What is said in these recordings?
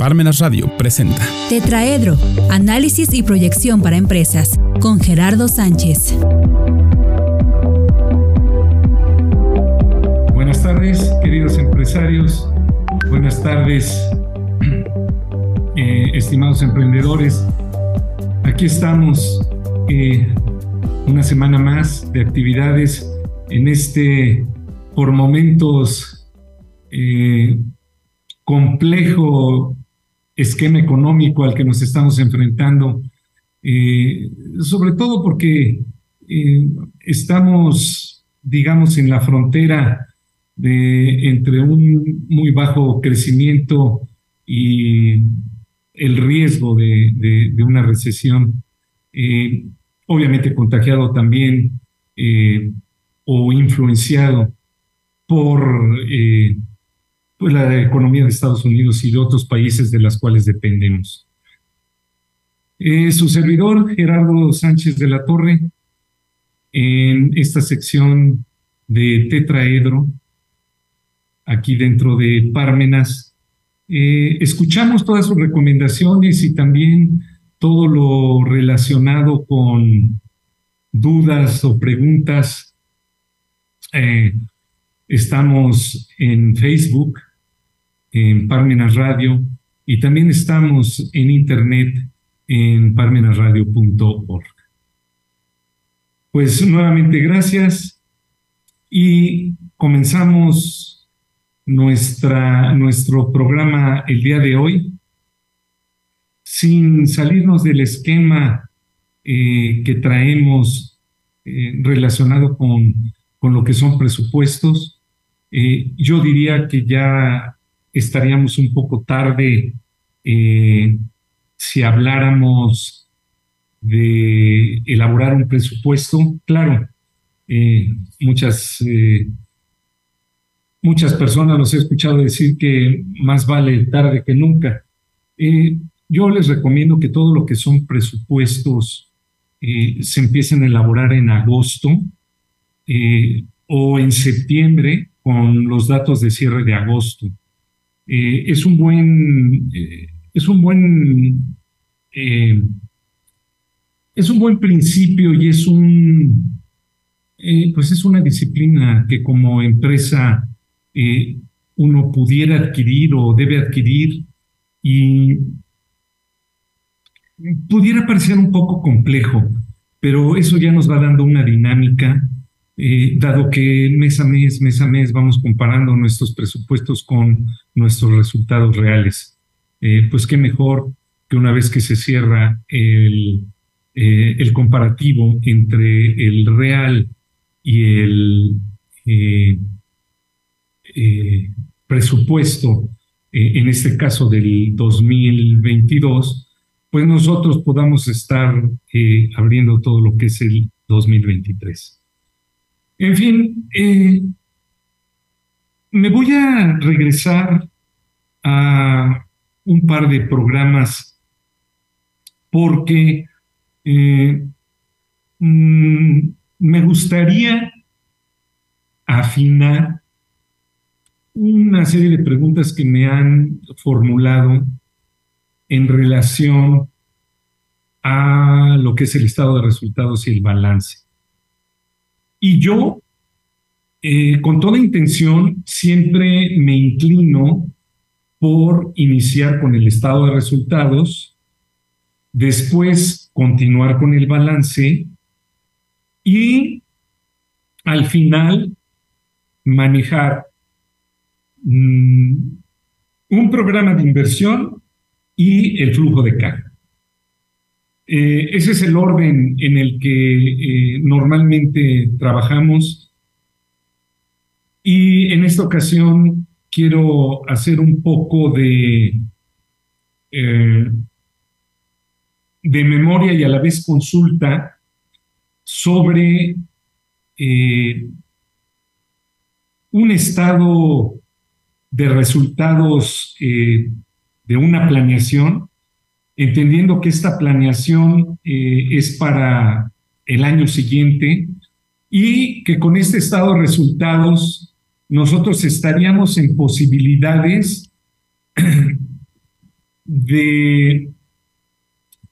Parmenas Radio presenta Tetraedro, análisis y proyección para empresas, con Gerardo Sánchez. Buenas tardes, queridos empresarios. Buenas tardes, eh, estimados emprendedores. Aquí estamos eh, una semana más de actividades en este, por momentos, eh, complejo esquema económico al que nos estamos enfrentando, eh, sobre todo porque eh, estamos, digamos, en la frontera de, entre un muy bajo crecimiento y el riesgo de, una recesión, eh, obviamente contagiado también o influenciado por pues, la economía de Estados Unidos y de otros países de las cuales dependemos. Eh, su servidor, Gerardo Sánchez de la Torre, en esta sección de tetraedro, aquí dentro de Pármenas, eh, escuchamos todas sus recomendaciones y también todo lo relacionado con dudas o preguntas. Eh, estamos en Facebook, en Parmenas Radio y también estamos en internet en parmenasradio.org. Pues nuevamente gracias y comenzamos nuestra, nuestro programa el día de hoy sin salirnos del esquema eh, que traemos eh, relacionado con, con, lo que son presupuestos. Eh, yo diría que ya estaríamos un poco tarde eh, si habláramos de elaborar un presupuesto. Claro, eh, muchas, eh, muchas personas los he escuchado decir que más vale tarde que nunca. yo les recomiendo que todo lo que son presupuestos se empiecen a elaborar en agosto o en septiembre con los datos de cierre de agosto. Eh, es un buen, eh, es un buen, eh, es un buen principio y es un, pues es una disciplina que como empresa uno pudiera adquirir o debe adquirir y pudiera parecer un poco complejo, pero eso ya nos va dando una dinámica eh, dado que mes a mes, mes a mes vamos comparando nuestros presupuestos con nuestros resultados reales. Eh, pues qué mejor que una vez que se cierra el, eh, el comparativo entre el real y el presupuesto, en este caso del 2022, pues nosotros podamos estar abriendo todo lo que es el 2023. En fin, eh, me voy a regresar a un par de programas porque eh, mm, me gustaría afinar una serie de preguntas que me han formulado en relación a lo que es el estado de resultados y el balance. Y yo, eh, con toda intención, siempre me inclino por iniciar con el estado de resultados, después continuar con el balance y al final manejar mm, un programa de inversión y el flujo de caja. Eh, ese es el orden en el que eh, normalmente trabajamos. Y en esta ocasión quiero hacer un poco de, eh, de memoria y a la vez consulta sobre un estado de resultados de una planeación entendiendo que esta planeación eh, es para el año siguiente y que con este estado de resultados nosotros estaríamos en posibilidades de,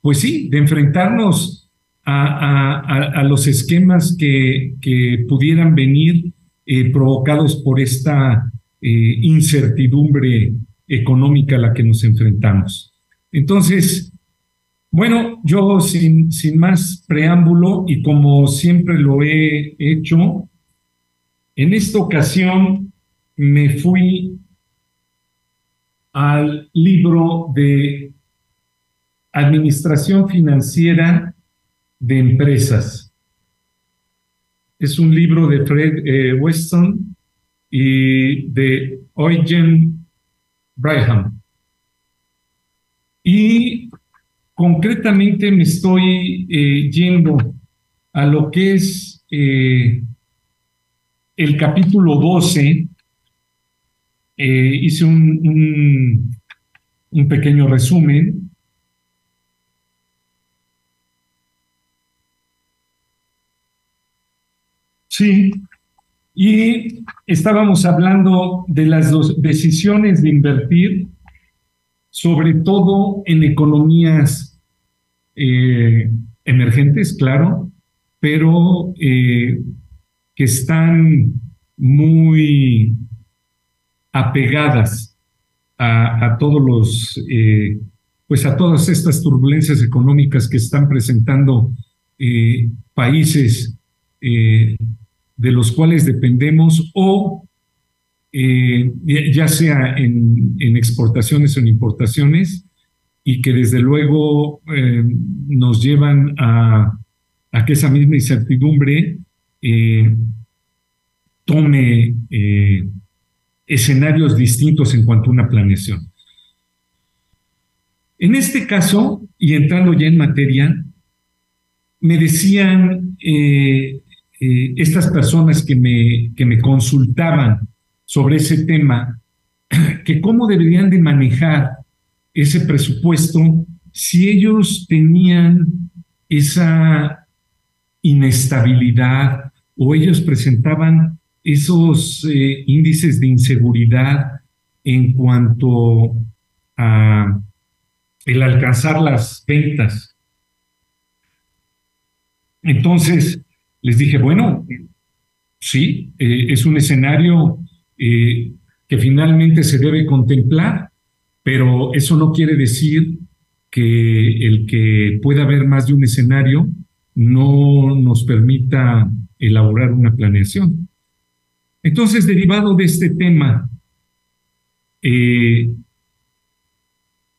pues sí, de enfrentarnos a, los esquemas que, pudieran venir eh, provocados por esta eh, incertidumbre económica a la que nos enfrentamos. Entonces, bueno, yo sin, sin más preámbulo y como siempre lo he hecho, en esta ocasión me fui al libro de Administración Financiera de Empresas. Es un libro de Fred eh, Weston y de Eugen Braham. Y concretamente me estoy eh, yendo a lo que es eh, el capítulo 12. hice un, un pequeño resumen Sí, y estábamos hablando de las dos decisiones de invertir, sobre todo en economías eh, emergentes, claro, pero eh, que están muy apegadas a, todos los, eh, pues a todas estas turbulencias económicas que están presentando países de los cuales dependemos o eh, ya sea en, exportaciones o en importaciones y que desde luego eh, nos llevan a, que esa misma incertidumbre eh, tome escenarios distintos en cuanto a una planeación. En este caso, y entrando ya en materia, me decían estas personas que me, que me consultaban sobre ese tema, que cómo deberían de manejar ese presupuesto si ellos tenían esa inestabilidad o ellos presentaban esos eh, índices de inseguridad en cuanto a el alcanzar las ventas. Entonces, les dije, bueno, sí, eh, es un escenario eh, que finalmente se debe contemplar, pero eso no quiere decir que el que pueda haber más de un escenario no nos permita elaborar una planeación. Entonces, derivado de este tema, eh,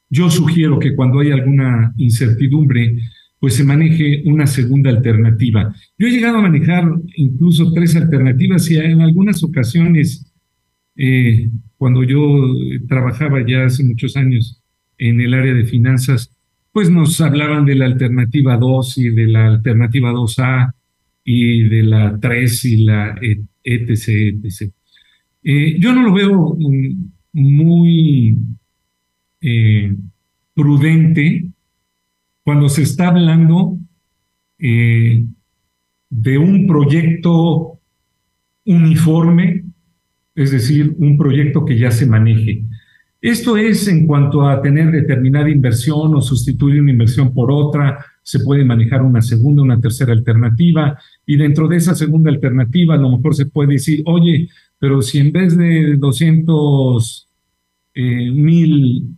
yo sugiero que cuando hay alguna incertidumbre, pues se maneje una segunda alternativa. Yo he llegado a manejar incluso tres alternativas y en algunas ocasiones, eh, cuando yo trabajaba ya hace muchos años en el área de finanzas, pues nos hablaban de la alternativa 2 y de la alternativa 2A y de la 3 y la etc. etc. Eh, yo no lo veo muy eh, prudente cuando se está hablando eh, de un proyecto uniforme, es decir, un proyecto que ya se maneje. Esto es en cuanto a tener determinada inversión o sustituir una inversión por otra, se puede manejar una segunda, una tercera alternativa, y dentro de esa segunda alternativa a lo mejor se puede decir, oye, pero si en vez de 200 eh, mil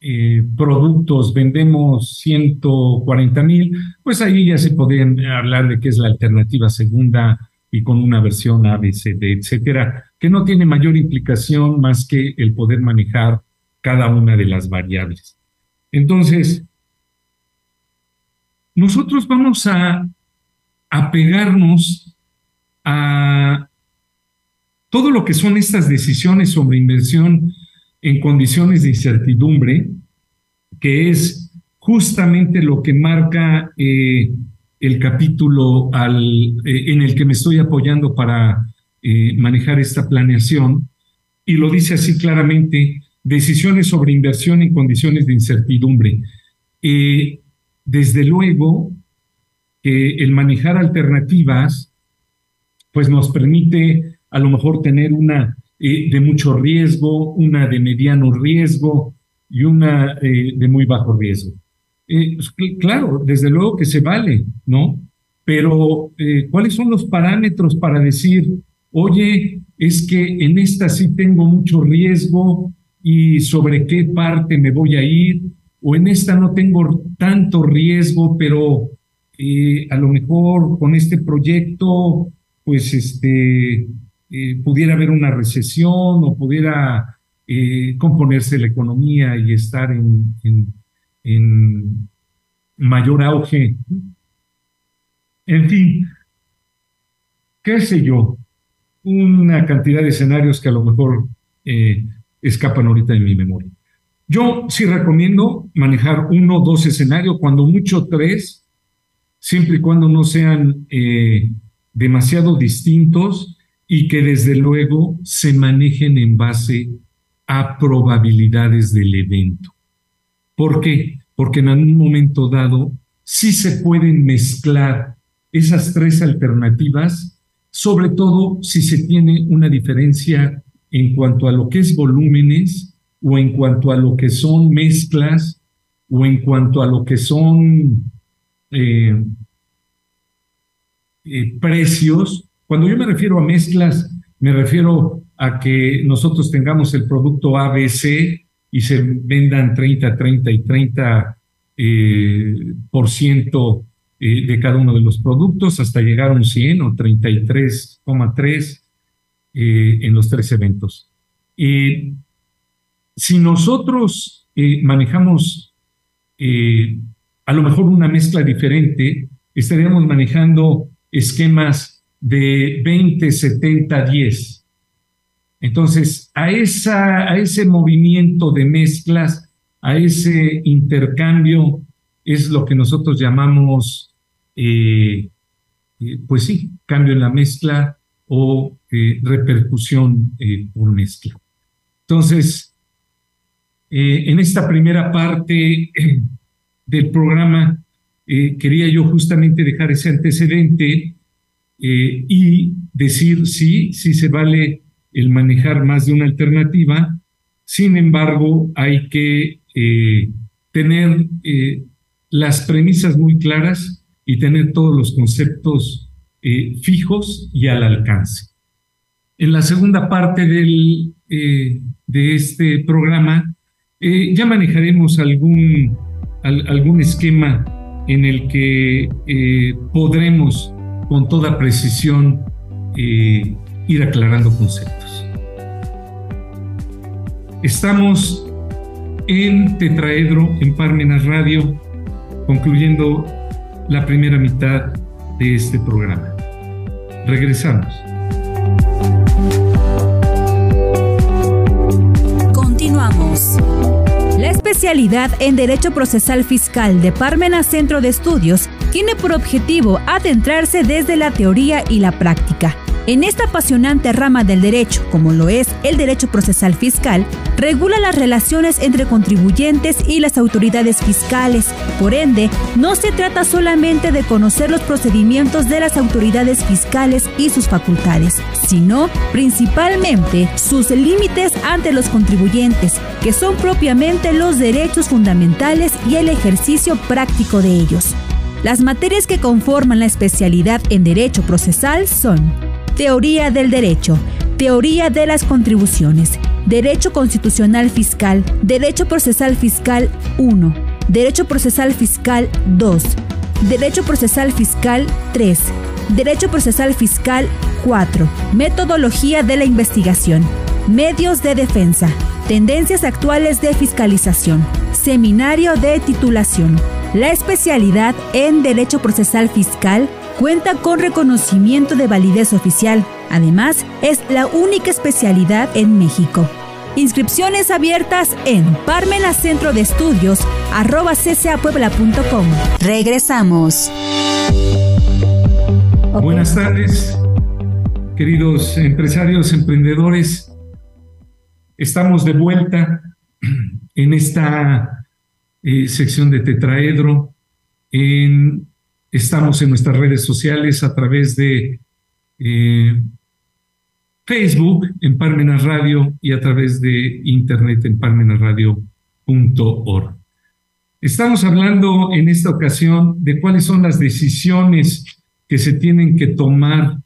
eh, productos vendemos 140 mil, pues ahí ya se podrían hablar de qué es la alternativa segunda y con una versión A, B, C, D, etcétera, que no tiene mayor implicación más que el poder manejar cada una de las variables. Entonces, nosotros vamos a apegarnos a todo lo que son estas decisiones sobre inversión en condiciones de incertidumbre, que es justamente lo que marca eh, el capítulo eh, en el que me estoy apoyando para eh, manejar esta planeación, y lo dice así claramente, decisiones sobre inversión en condiciones de incertidumbre. desde luego que el manejar alternativas, pues nos permite a lo mejor tener una eh, de mucho riesgo, una de mediano riesgo, y una eh, de muy bajo riesgo. Eh, pues, claro, desde luego que se vale, ¿no? Pero eh, ¿cuáles son los parámetros para decir, oye, es que en esta sí tengo mucho riesgo y sobre qué parte me voy a ir? O en esta no tengo tanto riesgo, pero a lo mejor con este proyecto, pues este, pudiera haber una recesión o pudiera eh, componerse la economía y estar en, mayor auge. En fin, qué sé yo, una cantidad de escenarios que a lo mejor eh, escapan ahorita de mi memoria. Yo sí recomiendo manejar uno o dos escenarios, cuando mucho tres, siempre y cuando no sean eh, demasiado distintos y que desde luego se manejen en base a probabilidades del evento. ¿Por qué? Porque en algún momento dado sí se pueden mezclar esas tres alternativas, sobre todo si se tiene una diferencia en cuanto a lo que es volúmenes o en cuanto a lo que son mezclas o en cuanto a lo que son eh, eh, precios. Cuando yo me refiero a mezclas, me refiero a que nosotros tengamos el producto ABC y se vendan 30, 30 y 30 eh, por ciento eh, de cada uno de los productos hasta llegar a un 100 o 33,3 eh, en los tres eventos. si nosotros manejamos a lo mejor una mezcla diferente, estaríamos manejando esquemas de 20, 70, 10 entonces, a, esa, a ese movimiento de mezclas, a ese intercambio, es lo que nosotros llamamos, eh, eh, pues sí, cambio en la mezcla o eh, repercusión por mezcla. Entonces, en esta primera parte del programa, quería yo justamente dejar ese antecedente y decir, sí, sí se vale el manejar más de una alternativa. Sin embargo, hay que eh, tener eh, las premisas muy claras y tener todos los conceptos eh, fijos y al alcance. En la segunda parte del, de este programa ya manejaremos algún, algún esquema en el que podremos con toda precisión ir aclarando conceptos. Estamos en Tetraedro, en Parmenas Radio, concluyendo la primera mitad de este programa. Regresamos. Continuamos. La especialidad en Derecho Procesal Fiscal de Parmenas Centro de Estudios tiene por objetivo adentrarse desde la teoría y la práctica en esta apasionante rama del derecho, como lo es el derecho procesal fiscal, regula las relaciones entre contribuyentes y las autoridades fiscales. Por ende, no se trata solamente de conocer los procedimientos de las autoridades fiscales y sus facultades, sino principalmente sus límites ante los contribuyentes, que son propiamente los derechos fundamentales y el ejercicio práctico de ellos. Las materias que conforman la especialidad en derecho procesal son Teoría del Derecho, Teoría de las Contribuciones, Derecho Constitucional Fiscal, Derecho Procesal Fiscal 1, Derecho Procesal Fiscal 2, Derecho Procesal Fiscal 3, Derecho Procesal Fiscal 4, Metodología de la Investigación, Medios de Defensa, Tendencias Actuales de Fiscalización, Seminario de Titulación, la especialidad en Derecho Procesal Fiscal cuenta con reconocimiento de validez oficial. Además, es la única especialidad en México. Inscripciones abiertas en Parmena Centro de Estudios arroba ccapuebla.com. Regresamos. Buenas tardes, queridos empresarios, emprendedores. Estamos de vuelta en esta eh, sección de Tetraedro en Estamos en nuestras redes sociales a través de eh, Facebook en Parmenas Radio y a través de internet en parmenasradio.com.mx. Estamos hablando en esta ocasión de cuáles son las decisiones que se tienen que tomar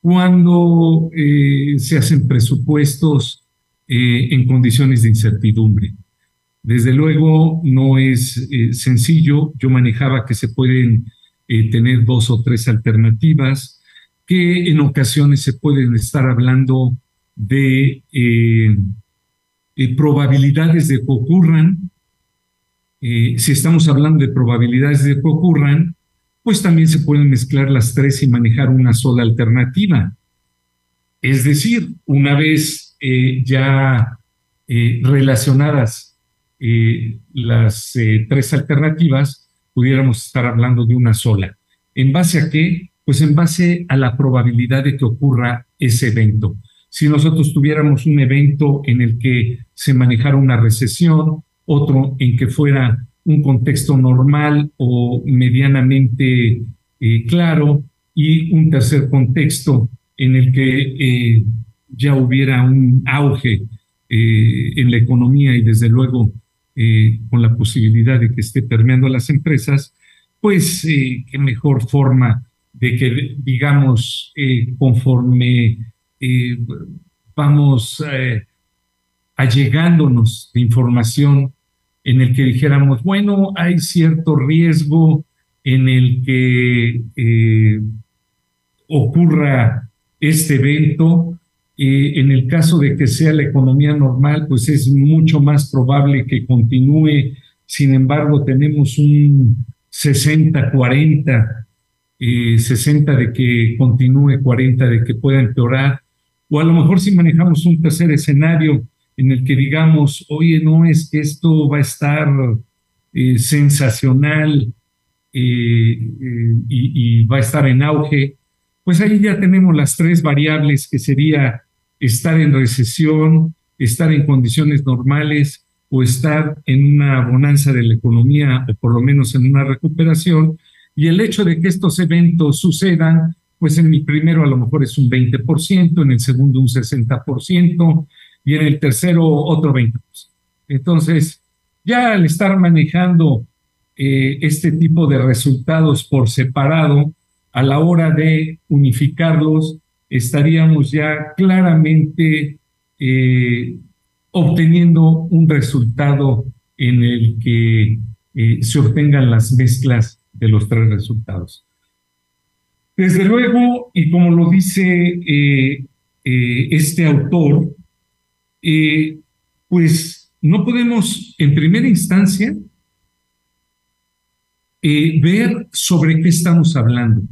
cuando eh, se hacen presupuestos eh, en condiciones de incertidumbre. Desde luego no es sencillo, yo manejaba que se pueden tener dos o tres alternativas, que en ocasiones se pueden estar hablando de probabilidades de que ocurran. si estamos hablando de probabilidades de que ocurran, pues también se pueden mezclar las tres y manejar una sola alternativa. Es decir, una vez eh, ya eh, relacionadas eh, las tres alternativas, pudiéramos estar hablando de una sola. ¿En base a qué? Pues en base a la probabilidad de que ocurra ese evento. Si nosotros tuviéramos un evento en el que se manejara una recesión, otro en que fuera un contexto normal o medianamente eh, claro y un tercer contexto en el que eh, ya hubiera un auge eh, en la economía y desde luego con la posibilidad de que esté permeando las empresas, pues qué mejor forma de que, digamos, conforme vamos allegándonos de información en el que dijéramos, bueno, hay cierto riesgo en el que eh, ocurra este evento. Eh, en el caso de que sea la economía normal, pues es mucho más probable que continúe. Sin embargo, tenemos un 60-40, 60 eh, de que continúe, 40 de que pueda empeorar. O a lo mejor si manejamos un tercer escenario, en el que digamos, oye, no es que esto va a estar eh, sensacional y, va a estar en auge, pues ahí ya tenemos las tres variables que sería estar en recesión, estar en condiciones normales o estar en una bonanza de la economía o por lo menos en una recuperación. Y el hecho de que estos eventos sucedan, pues en mi primero a lo mejor es un 20%, en el segundo un 60%, y en el tercero otro 20%. Entonces, ya al estar manejando eh, este tipo de resultados por separado, a la hora de unificarlos, estaríamos ya claramente eh, obteniendo un resultado en el que eh, se obtengan las mezclas de los tres resultados. Desde luego, y como lo dice este autor, eh, pues no podemos en primera instancia eh, ver sobre qué estamos hablando,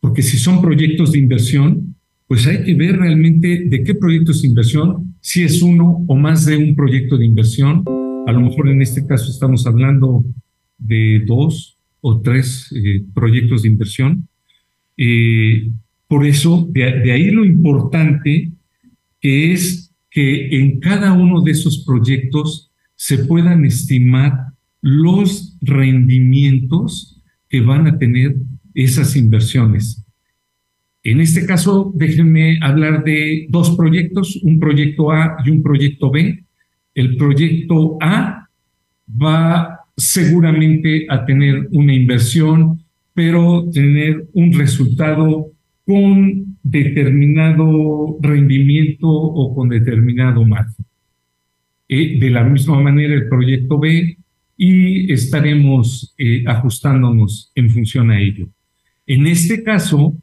porque si son proyectos de inversión, pues hay que ver realmente de qué proyectos de inversión, si es uno o más de un proyecto de inversión. A lo mejor en este caso estamos hablando de dos o tres eh, proyectos de inversión. por eso, de ahí lo importante que es que en cada uno de esos proyectos se puedan estimar los rendimientos que van a tener esas inversiones. En este caso, déjenme hablar de dos proyectos, un proyecto A y un proyecto B. El proyecto A va seguramente a tener una inversión, pero tener un resultado con determinado rendimiento o con determinado margen. Eh, de la misma manera el proyecto B y estaremos eh, ajustándonos en función a ello. En este caso,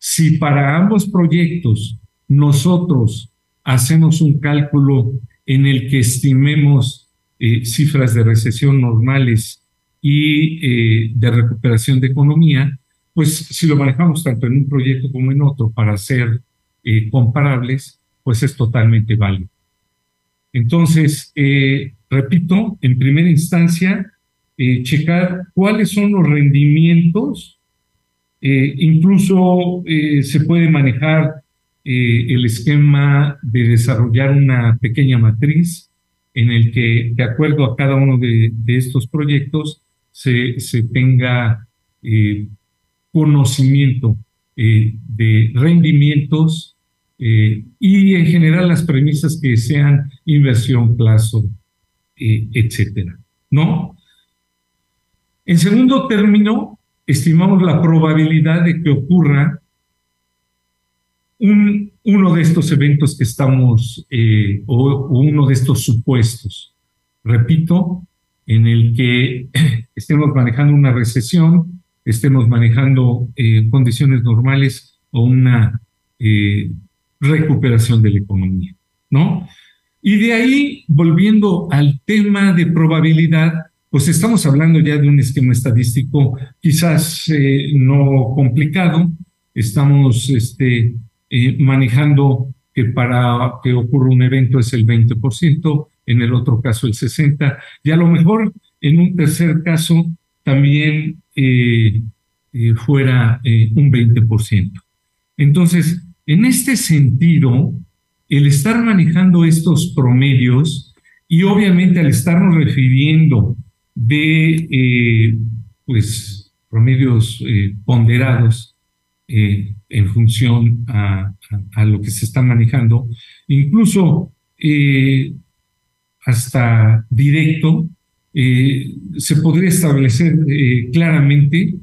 si para ambos proyectos nosotros hacemos un cálculo en el que estimemos eh, cifras de recesión normales y de recuperación de economía, pues si lo manejamos tanto en un proyecto como en otro para ser eh, comparables, pues es totalmente válido. Entonces, eh, repito, en primera instancia, eh, checar cuáles son los rendimientos, incluso se puede manejar el esquema de desarrollar una pequeña matriz en el que, de acuerdo a cada uno de, estos proyectos, se, se tenga conocimiento eh, de rendimientos eh, y en general las premisas que sean inversión, plazo, eh, etcétera. ¿no? En segundo término, estimamos la probabilidad de que ocurra un, uno de estos eventos que estamos, eh, o, uno de estos supuestos, repito, en el que estemos manejando una recesión, estemos manejando eh, condiciones normales o una eh, recuperación de la economía, ¿no? Y de ahí, volviendo al tema de probabilidad, pues estamos hablando ya de un esquema estadístico quizás eh, no complicado, estamos este, eh, manejando que para que ocurra un evento es el 20%, en el otro caso el 60%, y a lo mejor en un tercer caso también eh, fuera un 20%. Entonces, en este sentido, el estar manejando estos promedios y obviamente al estarnos refiriendo de eh, pues, promedios eh, ponderados eh, en función a, lo que se está manejando, incluso hasta directo, se podría establecer claramente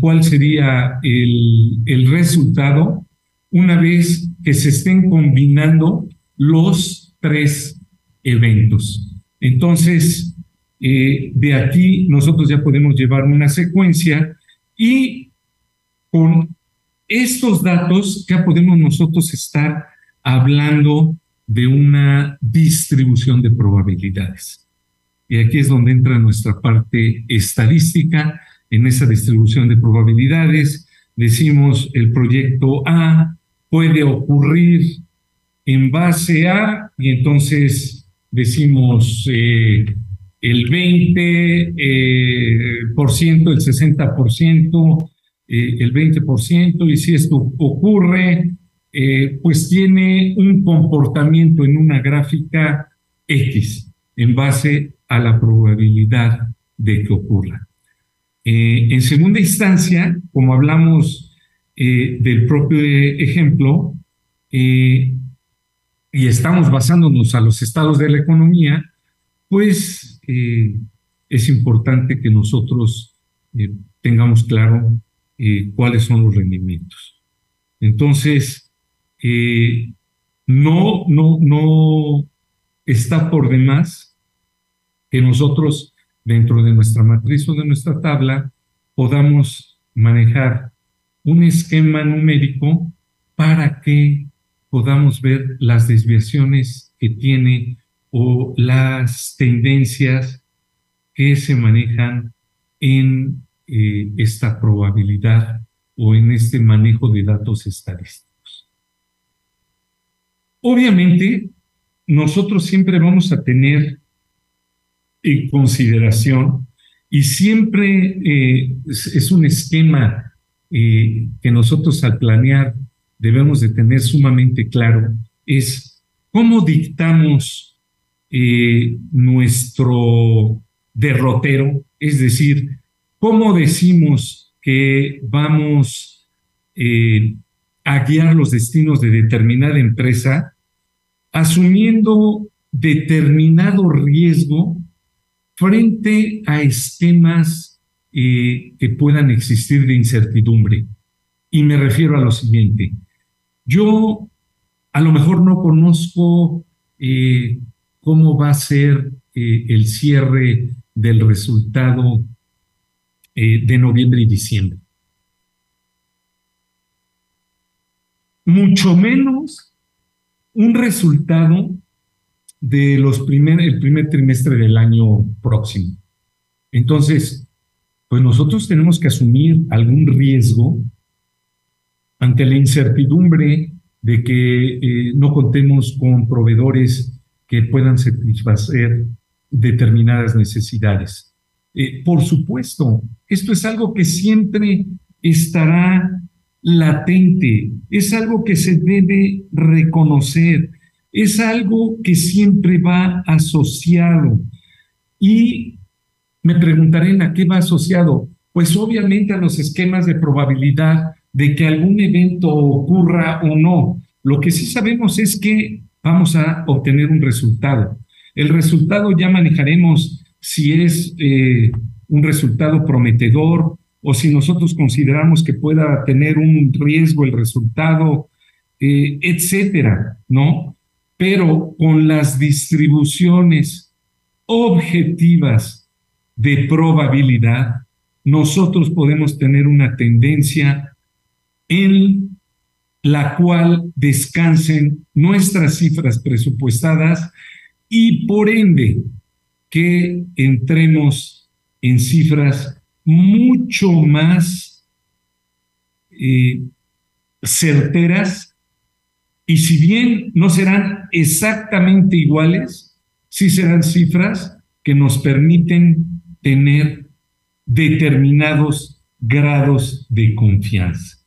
cuál sería el, el resultado una vez que se estén combinando los tres eventos. Entonces, eh, de aquí nosotros ya podemos llevar una secuencia y con estos datos ya podemos nosotros estar hablando de una distribución de probabilidades. Y aquí es donde entra nuestra parte estadística. En esa distribución de probabilidades decimos el proyecto A puede ocurrir en base a, y entonces decimos eh, el 20%, eh, por ciento, el 60%, eh, el 20%, y si esto ocurre, eh, pues tiene un comportamiento en una gráfica X en base a la probabilidad de que ocurra. en segunda instancia, como hablamos del propio ejemplo, y estamos basándonos a los estados de la economía, pues eh, es importante que nosotros eh, tengamos claro eh, cuáles son los rendimientos. Entonces, no, no, no está por demás que nosotros, dentro de nuestra matriz o de nuestra tabla, podamos manejar un esquema numérico para que podamos ver las desviaciones que tiene o las tendencias que se manejan en eh, esta probabilidad o en este manejo de datos estadísticos. Obviamente, nosotros siempre vamos a tener en consideración y siempre eh, es un esquema eh, que nosotros al planear debemos de tener sumamente claro, es cómo dictamos eh, nuestro derrotero, es decir, cómo decimos que vamos eh, a guiar los destinos de determinada empresa, asumiendo determinado riesgo frente a esquemas eh, que puedan existir de incertidumbre. Y me refiero a lo siguiente. Yo a lo mejor no conozco cómo va a ser eh, el cierre del resultado eh, de noviembre y diciembre. Mucho menos un resultado de los primer, el primer trimestre del año próximo. Entonces, pues nosotros tenemos que asumir algún riesgo ante la incertidumbre de que eh, no contemos con proveedores que puedan satisfacer determinadas necesidades. Eh, por supuesto, esto es algo que siempre estará latente, es algo que se debe reconocer, es algo que siempre va asociado. Y me preguntaré a qué va asociado. Pues obviamente a los esquemas de probabilidad de que algún evento ocurra o no. Lo que sí sabemos es que vamos a obtener un resultado. El resultado ya manejaremos si es un resultado prometedor o si nosotros consideramos que pueda tener un riesgo el resultado, etcétera, ¿no? Pero con las distribuciones objetivas de probabilidad, nosotros podemos tener una tendencia en la cual descansen nuestras cifras presupuestadas y por ende que entremos en cifras mucho más eh, certeras y si bien no serán exactamente iguales, sí serán cifras que nos permiten tener determinados grados de confianza.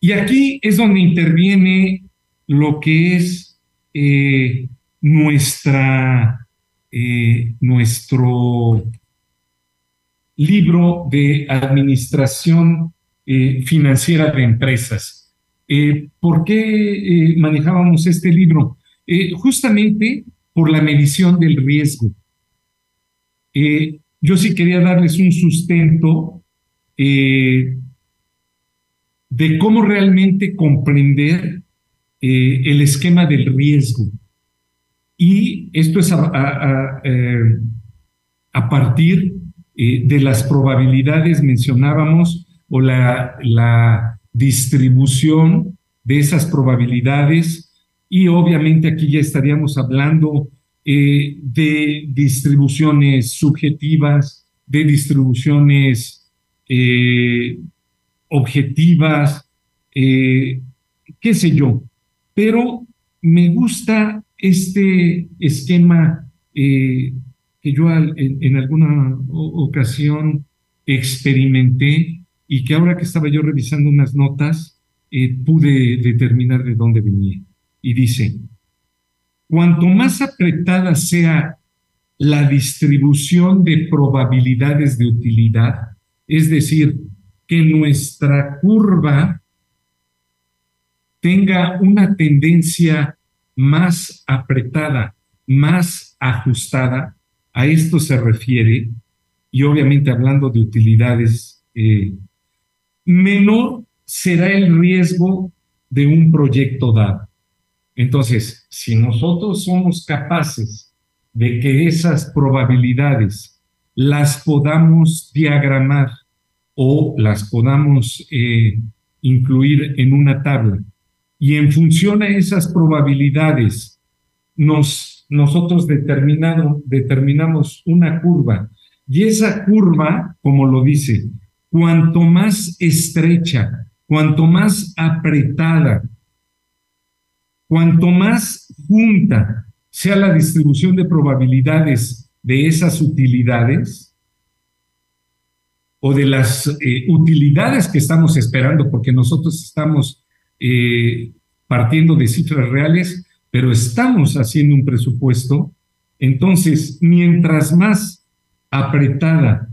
Y aquí es donde interviene lo que es eh, nuestra, eh, nuestro libro de administración eh, financiera de empresas. ¿Por qué manejábamos este libro? justamente por la medición del riesgo. yo sí quería darles un sustento de cómo realmente comprender eh, el esquema del riesgo. Y esto es a, eh, partir eh, de las probabilidades, mencionábamos, o la, la distribución de esas probabilidades. Y obviamente aquí ya estaríamos hablando de distribuciones subjetivas, de distribuciones objetivas, eh, qué sé yo. Pero me gusta este esquema eh, que yo en, alguna ocasión experimenté y que ahora que estaba yo revisando unas notas, eh, pude determinar de dónde venía. Y dice, cuanto más apretada sea la distribución de probabilidades de utilidad, es decir, que nuestra curva tenga una tendencia más apretada, más ajustada. A esto se refiere, y obviamente hablando de utilidades, eh, menor será el riesgo de un proyecto dado. Entonces, si nosotros somos capaces de que esas probabilidades las podamos diagramar o las podamos eh, incluir en una tabla. Y en función a esas probabilidades, nos, nosotros determinado, determinamos una curva. Y esa curva, como lo dice, cuanto más estrecha, cuanto más apretada, cuanto más junta sea la distribución de probabilidades de esas utilidades, o de las eh, utilidades que estamos esperando, porque nosotros estamos eh, partiendo de cifras reales, pero estamos haciendo un presupuesto. Entonces, mientras más apretada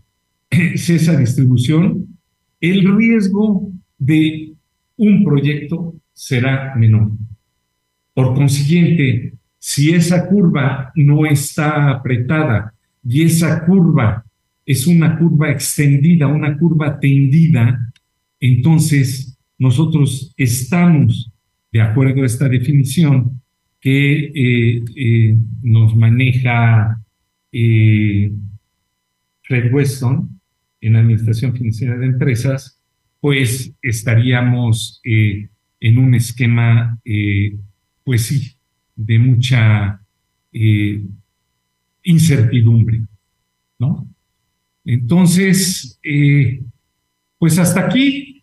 es esa distribución, el riesgo de un proyecto será menor. Por consiguiente, si esa curva no está apretada y esa curva es una curva extendida, una curva tendida, entonces nosotros estamos, de acuerdo a esta definición que eh, eh, nos maneja eh, Fred Weston en Administración Financiera de Empresas, pues estaríamos en un esquema, pues sí, de mucha incertidumbre, ¿no? Entonces, eh, pues hasta aquí,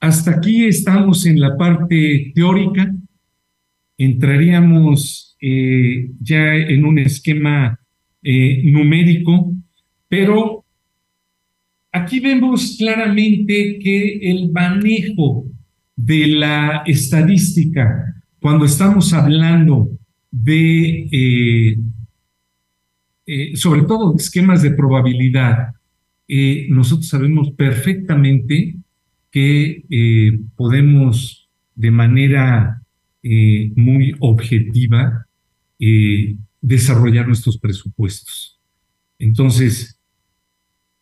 hasta aquí estamos en la parte teórica. Entraríamos eh, ya en un esquema eh, numérico, pero aquí vemos claramente que el manejo de la estadística, cuando estamos hablando de eh, sobre todo esquemas de probabilidad, eh, nosotros sabemos perfectamente que eh, podemos de manera muy objetiva desarrollar nuestros presupuestos. Entonces,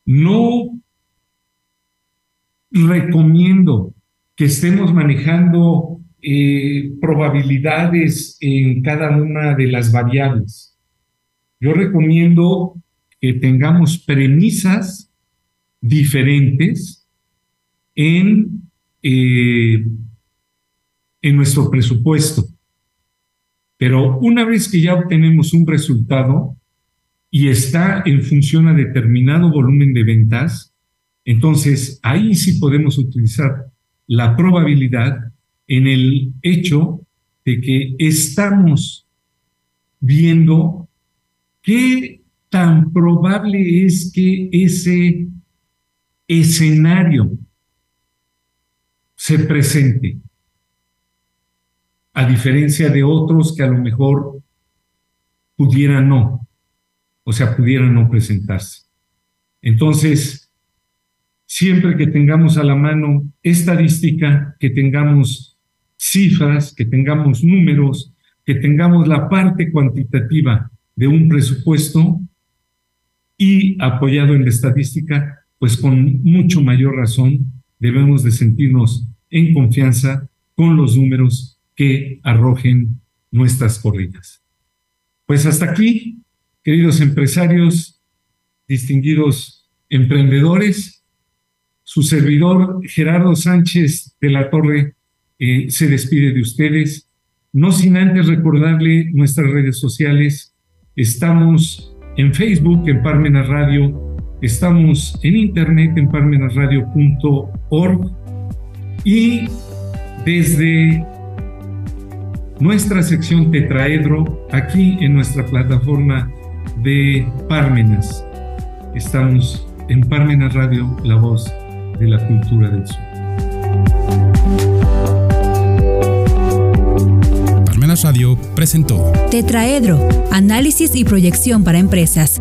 no recomiendo que estemos manejando probabilidades en cada una de las variables. Yo recomiendo que tengamos premisas diferentes en, eh, en nuestro presupuesto. Pero una vez que ya obtenemos un resultado y está en función a determinado volumen de ventas, entonces ahí sí podemos utilizar la probabilidad en el hecho de que estamos viendo qué tan probable es que ese escenario se presente, a diferencia de otros que a lo mejor pudieran no, o sea, pudieran no presentarse. Entonces, siempre que tengamos a la mano estadística, que tengamos cifras, que tengamos números, que tengamos la parte cuantitativa de un presupuesto y apoyado en la estadística, pues con mucho mayor razón debemos de sentirnos en confianza con los números que arrojen nuestras corridas. Pues hasta aquí, queridos empresarios, distinguidos emprendedores, su servidor Gerardo Sánchez de la Torre eh, se despide de ustedes, no sin antes recordarle nuestras redes sociales. Estamos en Facebook, en Parmenas Radio, Estamos en internet en parmenasradio.org y desde nuestra sección Tetraedro, aquí en nuestra plataforma de Parmenas. Estamos en Parmenas Radio, la voz de la cultura del sur. Radio presentó. Tetraedro, análisis y proyección para empresas